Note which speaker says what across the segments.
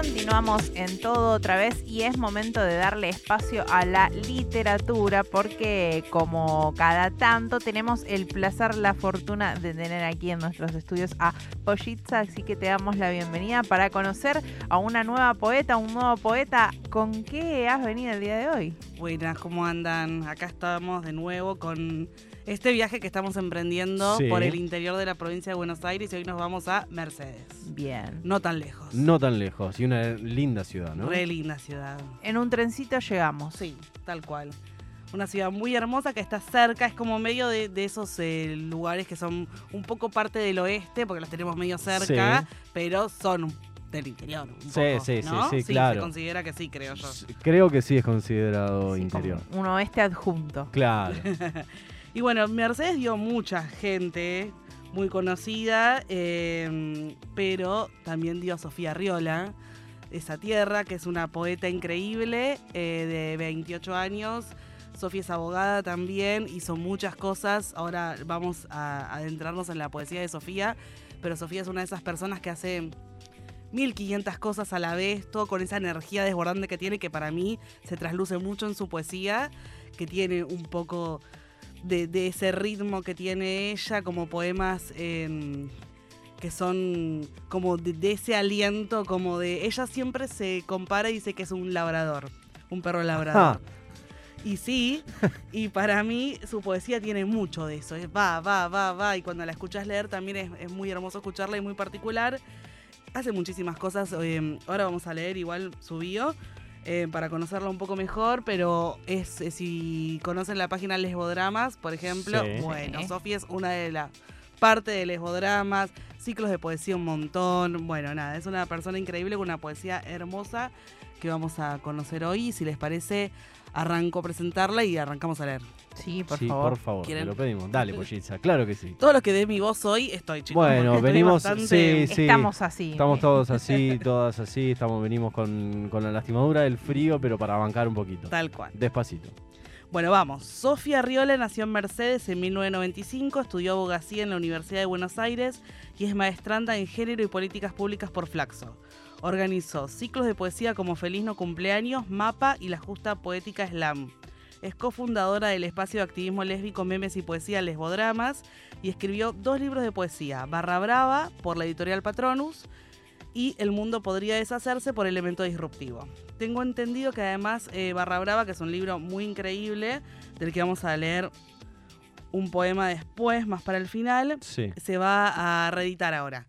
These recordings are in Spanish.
Speaker 1: Continuamos en todo otra vez y es momento de darle espacio a la literatura porque como cada tanto tenemos el placer, la fortuna de tener aquí en nuestros estudios a Pollitza, así que te damos la bienvenida para conocer a una nueva poeta, un nuevo poeta. ¿Con qué has venido el día de hoy?
Speaker 2: Buenas, ¿cómo andan? Acá estamos de nuevo con este viaje que estamos emprendiendo
Speaker 3: Sí.
Speaker 2: por el interior de la provincia de Buenos Aires y hoy nos vamos a Mercedes.
Speaker 1: Bien.
Speaker 2: No tan lejos.
Speaker 3: No tan lejos y una linda ciudad, ¿no?
Speaker 2: Re linda ciudad.
Speaker 1: En un trencito llegamos.
Speaker 2: Sí, tal cual. Una ciudad muy hermosa que está cerca, es como medio de, de esos eh, lugares que son un poco parte del oeste, porque los tenemos medio cerca,
Speaker 3: Sí.
Speaker 2: pero son del interior. Un
Speaker 3: Sí,
Speaker 2: poco,
Speaker 3: sí, sí,
Speaker 2: ¿no?
Speaker 3: sí,
Speaker 2: Se
Speaker 3: claro.
Speaker 2: considera que sí, creo yo.
Speaker 3: Creo que sí es considerado
Speaker 1: Sí,
Speaker 3: interior.
Speaker 1: un oeste adjunto.
Speaker 3: Claro.
Speaker 2: Y bueno, Mercedes dio mucha gente muy conocida, eh, pero también dio a Sofía Riola, esa tierra, que es una poeta increíble eh, de 28 años. Sofía es abogada también, hizo muchas cosas. Ahora vamos a adentrarnos en la poesía de Sofía, pero Sofía es una de esas personas que hace 1500 cosas a la vez, todo con esa energía desbordante que tiene, que para mí se trasluce mucho en su poesía, que tiene un poco de, de ese ritmo que tiene ella, como poemas em, que son como de, de ese aliento, como de... Ella siempre se compara y dice que es un labrador, un perro labrador. Y sí, y para mí su poesía tiene mucho de eso. Es va, va, va, va. Y cuando la escuchas leer también es, es muy hermoso escucharla y muy particular. Hace muchísimas cosas. eh, ahora vamos a leer igual su bio eh, para conocerla un poco mejor. Pero es eh, si conocen la página Lesbodramas, por ejemplo,
Speaker 3: Sí.
Speaker 2: bueno,
Speaker 1: Sí.
Speaker 2: Sofía es una de las partes de Lesbodramas, ciclos de poesía un montón. Bueno, nada, es una persona increíble con una poesía hermosa que vamos a conocer hoy. Y si les parece, arranco a presentarla y arrancamos a leer.
Speaker 1: Sí, por
Speaker 3: sí,
Speaker 1: favor.
Speaker 3: por favor, te lo pedimos. Dale, Polliza, claro que sí.
Speaker 2: Todo lo que dé mi voz hoy estoy, chicos.
Speaker 3: Bueno, venimos-
Speaker 2: bastante-
Speaker 3: sí, sí.
Speaker 1: Estamos así.
Speaker 3: Estamos todos así, todas así, estamos, venimos con, con la lastimadura del frío, pero para bancar un poquito.
Speaker 2: Tal cual.
Speaker 3: Despacito.
Speaker 2: Bueno, vamos. Sofía Riola nació en Mercedes en 1995, estudió abogacía en la Universidad de Buenos Aires y es maestranda en género y políticas públicas por Flaxo. Organizó ciclos de poesía como Feliz No Cumpleaños, Mapa y la Justa Poética Slam. Es cofundadora del espacio de activismo lésbico Memes y Poesía Lesbodramas y escribió dos libros de poesía, Barra Brava por la editorial Patronus y El mundo podría deshacerse por Elemento Disruptivo. Tengo entendido que además eh, Barra Brava, que es un libro muy increíble, del que vamos a leer un poema después, más para el final,
Speaker 3: Sí.
Speaker 2: se va a reeditar ahora.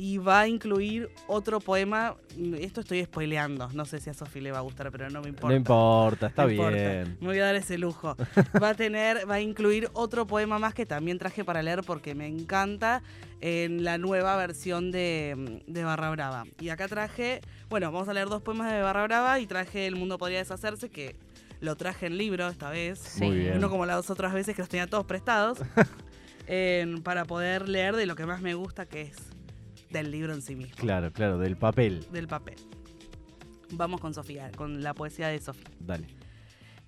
Speaker 2: Y va a incluir otro poema. Esto estoy spoileando. No sé si a Sofi le va a gustar, pero no me importa.
Speaker 3: No importa, está
Speaker 2: No importa.
Speaker 3: bien.
Speaker 2: Me voy a dar ese lujo. Va a tener, va a incluir otro poema más que también traje para leer porque me encanta en la nueva versión de, de Barra Brava. Y acá traje, bueno, vamos a leer dos poemas de Barra Brava y traje El mundo podría deshacerse, que lo traje en libro esta vez.
Speaker 1: Sí.
Speaker 3: Muy bien.
Speaker 2: No como las otras veces que los tenía todos prestados. para poder leer de lo que más me gusta, que es del libro en sí mismo
Speaker 3: Claro, claro, del papel.
Speaker 2: del papel. Vamos con Sofía, con la poesía de Sofía.
Speaker 3: Dale.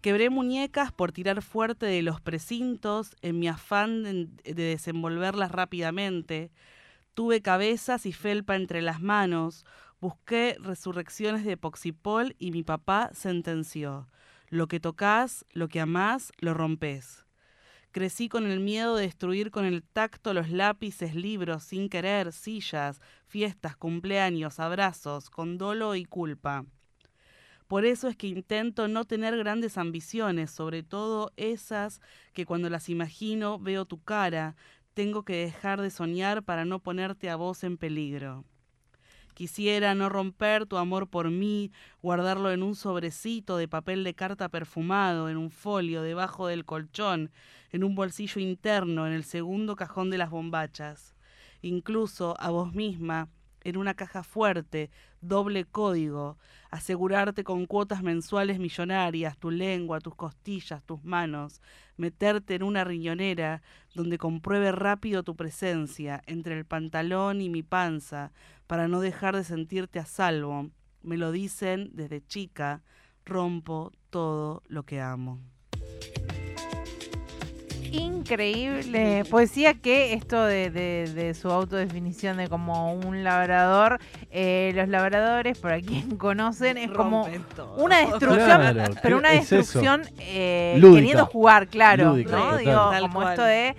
Speaker 2: Quebré muñecas por tirar fuerte de los precintos en mi afán de, de desenvolverlas rápidamente. Tuve cabezas y felpa entre las manos. Busqué resurrecciones de Poxipol y mi papá sentenció. Lo que tocas, lo que amás, lo rompes. Crecí con el miedo de destruir con el tacto los lápices, libros, sin querer, sillas, fiestas, cumpleaños, abrazos, con dolo y culpa. Por eso es que intento no tener grandes ambiciones, sobre todo esas que cuando las imagino veo tu cara, tengo que dejar de soñar para no ponerte a vos en peligro. Quisiera no romper tu amor por mí, guardarlo en un sobrecito de papel de carta perfumado, en un folio debajo del colchón, en un bolsillo interno, en el segundo cajón de las bombachas. Incluso a vos misma, en una caja fuerte, doble código, asegurarte con cuotas mensuales millonarias, tu lengua, tus costillas, tus manos, meterte en una riñonera donde compruebe rápido tu presencia entre el pantalón y mi panza, para no dejar de sentirte a salvo. Me lo dicen desde chica, rompo todo lo que amo.
Speaker 1: Increíble poesía que esto de, de- de su autodefinición de como un labrador, eh, los labradores, para quien conocen, es como una destrucción,
Speaker 3: Claro,
Speaker 1: pero una
Speaker 3: es
Speaker 1: destrucción eh, queriendo jugar, claro,
Speaker 3: Lúdica,
Speaker 1: ¿no? Digo, como
Speaker 2: cual.
Speaker 1: esto de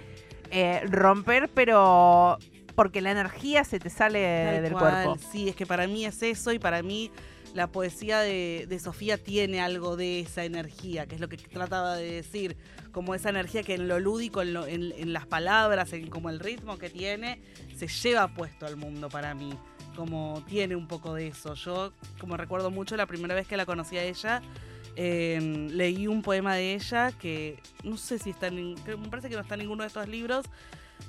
Speaker 1: eh, romper, pero porque la energía se te sale
Speaker 2: Tal
Speaker 1: del
Speaker 2: cual,
Speaker 1: cuerpo.
Speaker 2: Sí, es que para mí es eso y para mí la poesía de, Sofía tiene algo de esa energía, que es lo que trataba de decir, como esa energía que en lo lúdico, en, las palabras, en como el ritmo que tiene, se lleva puesto al mundo para mí, como tiene un poco de eso. Yo, como recuerdo mucho la primera vez que la conocí a ella, eh, leí un poema de ella que no sé si está en, me parece que no está en ninguno de estos libros,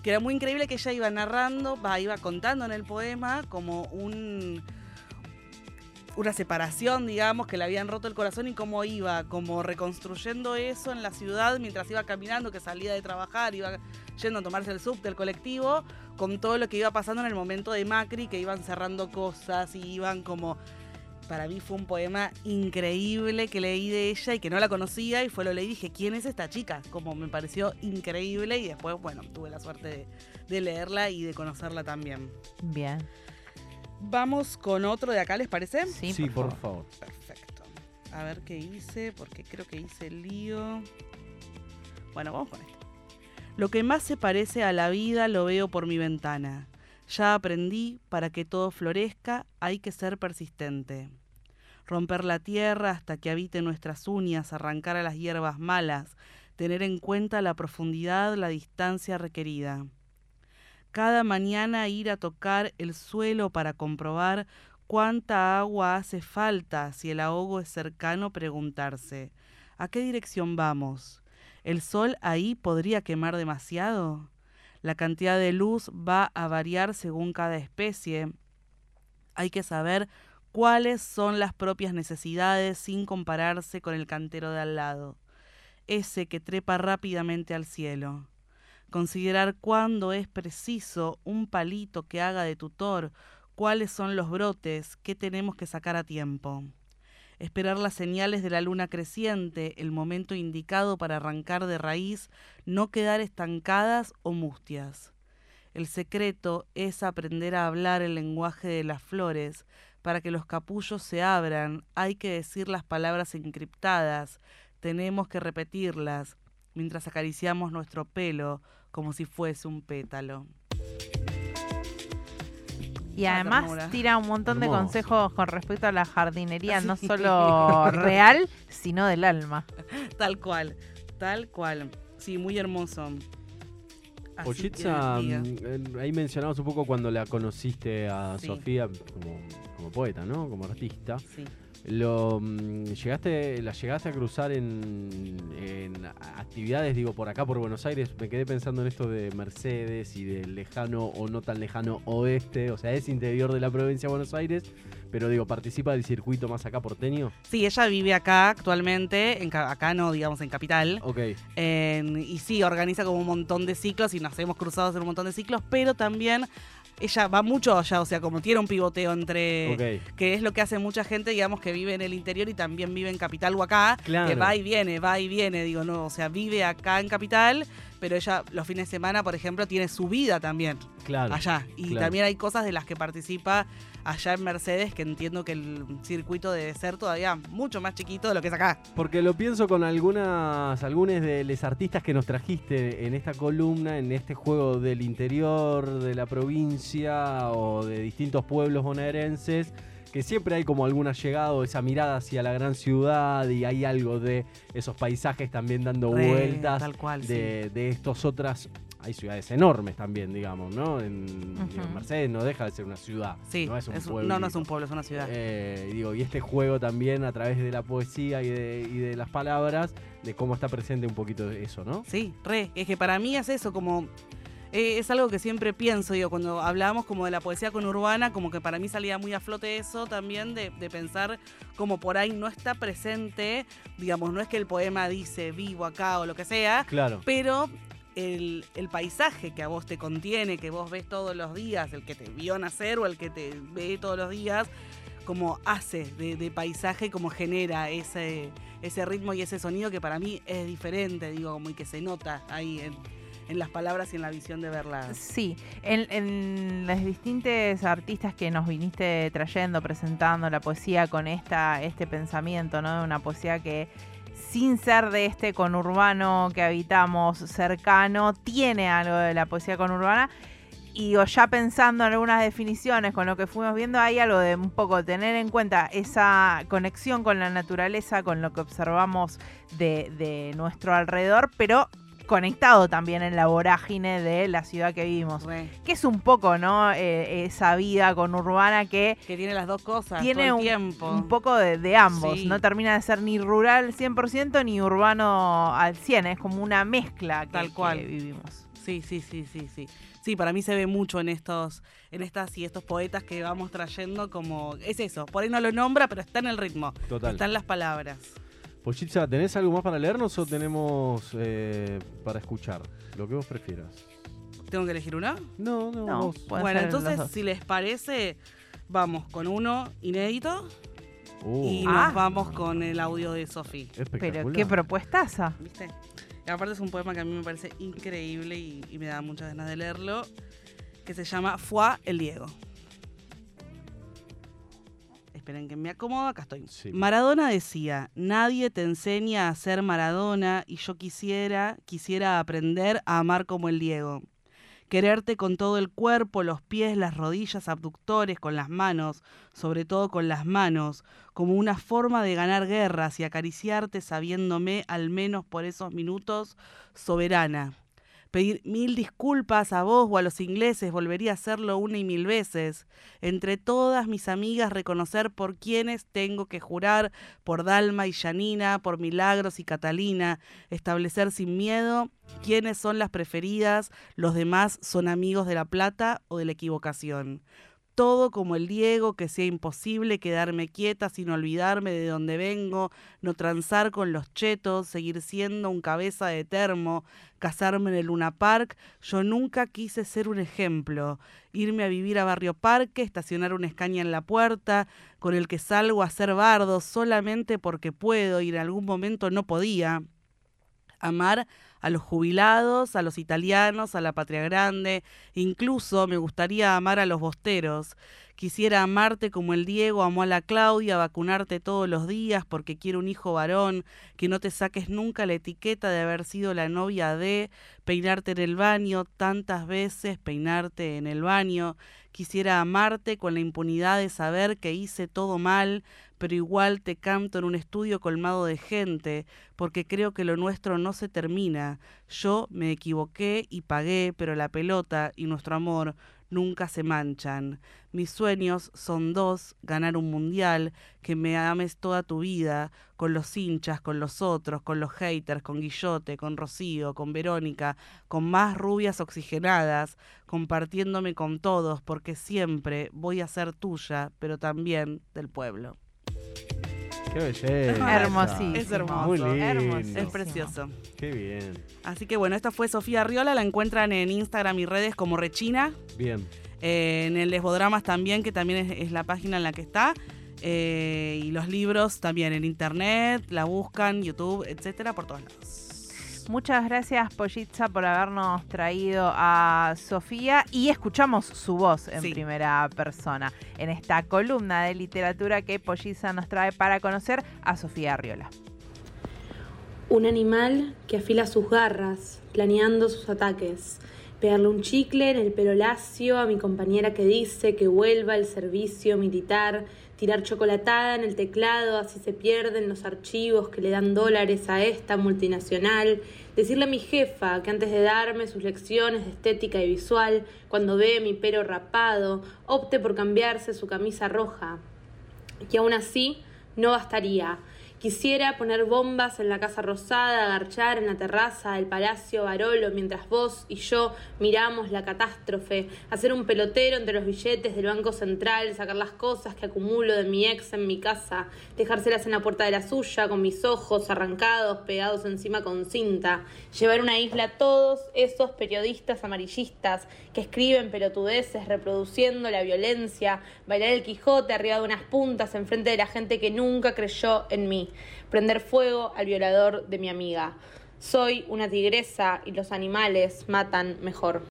Speaker 2: que era muy increíble que ella iba narrando, iba contando en el poema como un una separación, digamos, que le habían roto el corazón y cómo iba, como reconstruyendo eso en la ciudad mientras iba caminando, que salía de trabajar, iba yendo a tomarse el subte, el colectivo, con todo lo que iba pasando en el momento de Macri, que iban cerrando cosas y iban como... Para mí fue un poema increíble que leí de ella y que no la conocía y fue lo leí y dije, ¿quién es esta chica? Como me pareció increíble y después, bueno, tuve la suerte de, de leerla y de conocerla también.
Speaker 1: Bien.
Speaker 2: Vamos con otro de acá, ¿les parece?
Speaker 1: Sí,
Speaker 3: Sí,
Speaker 1: por
Speaker 3: por favor.
Speaker 2: Perfecto. A ver qué hice, porque creo que hice el lío. Bueno, vamos con esto. Lo que más se parece a la vida lo veo por mi ventana. Ya aprendí, para que todo florezca hay que ser persistente. Romper la tierra hasta que habite nuestras uñas, arrancar a las hierbas malas, tener en cuenta la profundidad, la distancia requerida. Cada mañana ir a tocar el suelo para comprobar cuánta agua hace falta si el ahogo es cercano preguntarse, ¿a qué dirección vamos? ¿El sol ahí podría quemar demasiado? La cantidad de luz va a variar según cada especie. Hay que saber cuáles son las propias necesidades sin compararse con el cantero de al lado, ese que trepa rápidamente al cielo. Considerar cuándo es preciso un palito que haga de tutor, cuáles son los brotes, qué tenemos que sacar a tiempo. Esperar las señales de la luna creciente, el momento indicado para arrancar de raíz, no quedar estancadas o mustias. El secreto es aprender a hablar el lenguaje de las flores. Para que los capullos se abran, hay que decir las palabras encriptadas, tenemos que repetirlas, mientras acariciamos nuestro pelo como si fuese un pétalo.
Speaker 1: Y además tira un montón de consejos con respecto a la jardinería, no solo real, sino del alma.
Speaker 2: Tal cual, tal cual. Sí, muy hermoso.
Speaker 3: Pochitza, mm, ahí mencionabas un poco cuando la conociste a
Speaker 2: Sí.
Speaker 3: Sofía como, como poeta, ¿no? Como artista.
Speaker 2: Sí.
Speaker 3: Lo, mm, llegaste, ¿La llegaste a cruzar en, en actividades, digo, por acá, por Buenos Aires? Me quedé pensando en esto de Mercedes y del lejano o no tan lejano oeste. O sea, es interior de la provincia de Buenos Aires, pero digo, participa del circuito más acá porteño.
Speaker 2: Sí, ella vive acá actualmente, en, acá no, digamos, en Capital.
Speaker 3: Ok,
Speaker 2: En- y sí, organiza como un montón de ciclos y nos hemos cruzado hacer un montón de ciclos, pero también ella va mucho allá, o sea, como tiene un pivoteo entre... que es lo que hace mucha gente, digamos, que vive en el interior y también vive en Capital o acá,
Speaker 3: Claro.
Speaker 2: que va y viene, va y viene, digo, no, o sea, vive acá en Capital, pero ella los fines de semana, por ejemplo, tiene su vida también
Speaker 3: Claro.
Speaker 2: allá. Y
Speaker 3: claro.
Speaker 2: también hay cosas de las que participa allá en Mercedes, que entiendo que el circuito debe ser todavía mucho más chiquito de lo que es acá.
Speaker 3: Porque lo pienso con algunas, algunos de los artistas que nos trajiste en esta columna, en este juego del interior de la provincia o de distintos pueblos bonaerenses, que siempre hay como alguna llegada o esa mirada hacia la gran ciudad y hay algo de esos paisajes también dando
Speaker 2: Re,
Speaker 3: vueltas
Speaker 2: tal cual,
Speaker 3: de, de estos otras... Hay ciudades enormes también, digamos, ¿no? En, digo,
Speaker 1: Ujú.
Speaker 3: Mercedes no deja de ser una ciudad.
Speaker 2: Sí,
Speaker 3: no es un
Speaker 2: es
Speaker 3: pueblo.
Speaker 2: no, no es un pueblo, es una ciudad.
Speaker 3: Eh, y digo, y este juego también a través de la poesía y de, y de las palabras, de cómo está presente un poquito eso, ¿no?
Speaker 2: Sí, re. Es que para mí es eso, como. eh, es algo que siempre pienso, digo, cuando hablábamos como de la poesía conurbana, como que para mí salía muy a flote eso también, de, de pensar como por ahí no está presente, digamos, no es que el poema dice vivo acá o lo que sea,
Speaker 3: Claro.
Speaker 2: pero el, paisaje que a vos te contiene, que vos ves todos los días, el que te vio nacer o el que te ve todos los días, como hace de, paisaje, como genera ese, ese ritmo y ese sonido que para mí es diferente, digo, como y que se nota ahí en, en las palabras y en la visión de verla.
Speaker 1: Sí, en, en los distintos artistas que nos viniste trayendo, presentando la poesía con esta, este pensamiento, ¿no? Una poesía que sin ser de este conurbano que habitamos cercano, tiene algo de la poesía conurbana. Y o ya pensando en algunas definiciones con lo que fuimos viendo, hay algo de un poco tener en cuenta esa conexión con la naturaleza, con lo que observamos de, de nuestro alrededor, pero conectado también en la vorágine de la ciudad que vivimos. Que es un poco, ¿no? Eh, esa vida con urbana que...
Speaker 2: Que tiene las dos cosas.
Speaker 1: Tiene
Speaker 2: todo
Speaker 1: un,
Speaker 2: tiempo.
Speaker 1: un poco de, ambos. No termina de ser ni rural 100% ni urbano al 100. Es como una mezcla que,
Speaker 2: Tal cual.
Speaker 1: vivimos.
Speaker 2: Sí, sí, sí, sí, sí. Sí, para mí se ve mucho en estos, en estas y estos poetas que vamos trayendo como. Es eso, por ahí no lo nombra, pero está en el ritmo.
Speaker 3: Total.
Speaker 2: Están las palabras.
Speaker 3: Pochitza, ¿tenés algo más para leernos o tenemos eh, para escuchar? Lo que vos prefieras.
Speaker 2: ¿Tengo que elegir uno?
Speaker 3: No, no,
Speaker 1: No,
Speaker 3: vos.
Speaker 2: bueno, entonces, si les parece, vamos con uno inédito
Speaker 3: Uh,
Speaker 2: y
Speaker 1: Ah.
Speaker 2: nos vamos con el audio de Sofi.
Speaker 3: espectacular.
Speaker 1: Pero qué propuestaza.
Speaker 2: ¿Viste? Y aparte es un poema que a mí me parece increíble y, y me da muchas ganas de leerlo, que se llama Fue el Diego. Esperen que me acomodo, acá estoy.
Speaker 3: Sí.
Speaker 2: Maradona decía, nadie te enseña a ser Maradona y yo quisiera, quisiera aprender a amar como el Diego. Quererte con todo el cuerpo, los pies, las rodillas, abductores, con las manos, sobre todo con las manos, como una forma de ganar guerras y acariciarte sabiéndome, al menos por esos minutos, soberana. Pedir mil disculpas a vos o a los ingleses, volvería a hacerlo una y mil veces. Entre todas mis amigas reconocer por quienes tengo que jurar, por Dalma y Janina, por Milagros y Catalina, establecer sin miedo quiénes son las preferidas, los demás son amigos de la plata o de la equivocación todo como el Diego, que sea imposible quedarme quieta sin olvidarme de dónde vengo, no transar con los chetos, seguir siendo un cabeza de termo, casarme en el Luna Park. Yo nunca quise ser un ejemplo, irme a vivir a Barrio Parque, estacionar una escaña en la puerta, con el que salgo a ser bardo solamente porque puedo y en algún momento no podía amar a los jubilados, a los italianos, a la patria grande, incluso me gustaría amar a los bosteros. Quisiera amarte como el Diego amó a la Claudia, vacunarte todos los días porque quiero un hijo varón, que no te saques nunca la etiqueta de haber sido la novia de, peinarte en el baño tantas veces, peinarte en el baño. Quisiera amarte con la impunidad de saber que hice todo mal, pero igual te canto en un estudio colmado de gente, porque creo que lo nuestro no se termina. Yo me equivoqué y pagué, pero la pelota y nuestro amor nunca se manchan. Mis sueños son dos, ganar un mundial, que me ames toda tu vida, con los hinchas, con los otros, con los haters, con Guillote, con Rocío, con Verónica, con más rubias oxigenadas, compartiéndome con todos, porque siempre voy a ser tuya, pero también del pueblo.
Speaker 3: Qué belleza.
Speaker 1: Hermosísimo.
Speaker 2: Es hermoso.
Speaker 3: Muy lindo.
Speaker 1: Hermosísimo.
Speaker 2: Es precioso.
Speaker 3: Qué bien.
Speaker 2: Así que bueno, esta fue Sofía Riola, la encuentran en Instagram y redes como Rechina,
Speaker 3: Bien.
Speaker 2: eh, en el Lesbodramas también, que también es, es la página en la que está, eh, y los libros también en internet, la buscan, YouTube, etcétera, por todos lados.
Speaker 1: Muchas gracias, Pollitza, por habernos traído a Sofía y escuchamos su voz en
Speaker 2: Sí.
Speaker 1: primera persona en esta columna de literatura que Pollitza nos trae para conocer a Sofía Arriola.
Speaker 4: Un animal que afila sus garras, planeando sus ataques. Pegarle un chicle en el pelo lacio a mi compañera que dice que vuelva al servicio militar. Tirar chocolatada en el teclado, así se pierden los archivos que le dan dólares a esta multinacional. Decirle a mi jefa que antes de darme sus lecciones de estética y visual, cuando ve mi pelo rapado, opte por cambiarse su camisa roja. Y aún así, no bastaría. Quisiera poner bombas en la Casa Rosada, agarchar en la terraza del Palacio Barolo mientras vos y yo miramos la catástrofe, hacer un pelotero entre los billetes del Banco Central, sacar las cosas que acumulo de mi ex en mi casa, dejárselas en la puerta de la suya con mis ojos arrancados, pegados encima con cinta, llevar una isla a todos esos periodistas amarillistas que escriben pelotudeces reproduciendo la violencia, bailar el Quijote arriba de unas puntas enfrente de la gente que nunca creyó en mí prender fuego al violador de mi amiga. Soy una tigresa y los animales matan mejor.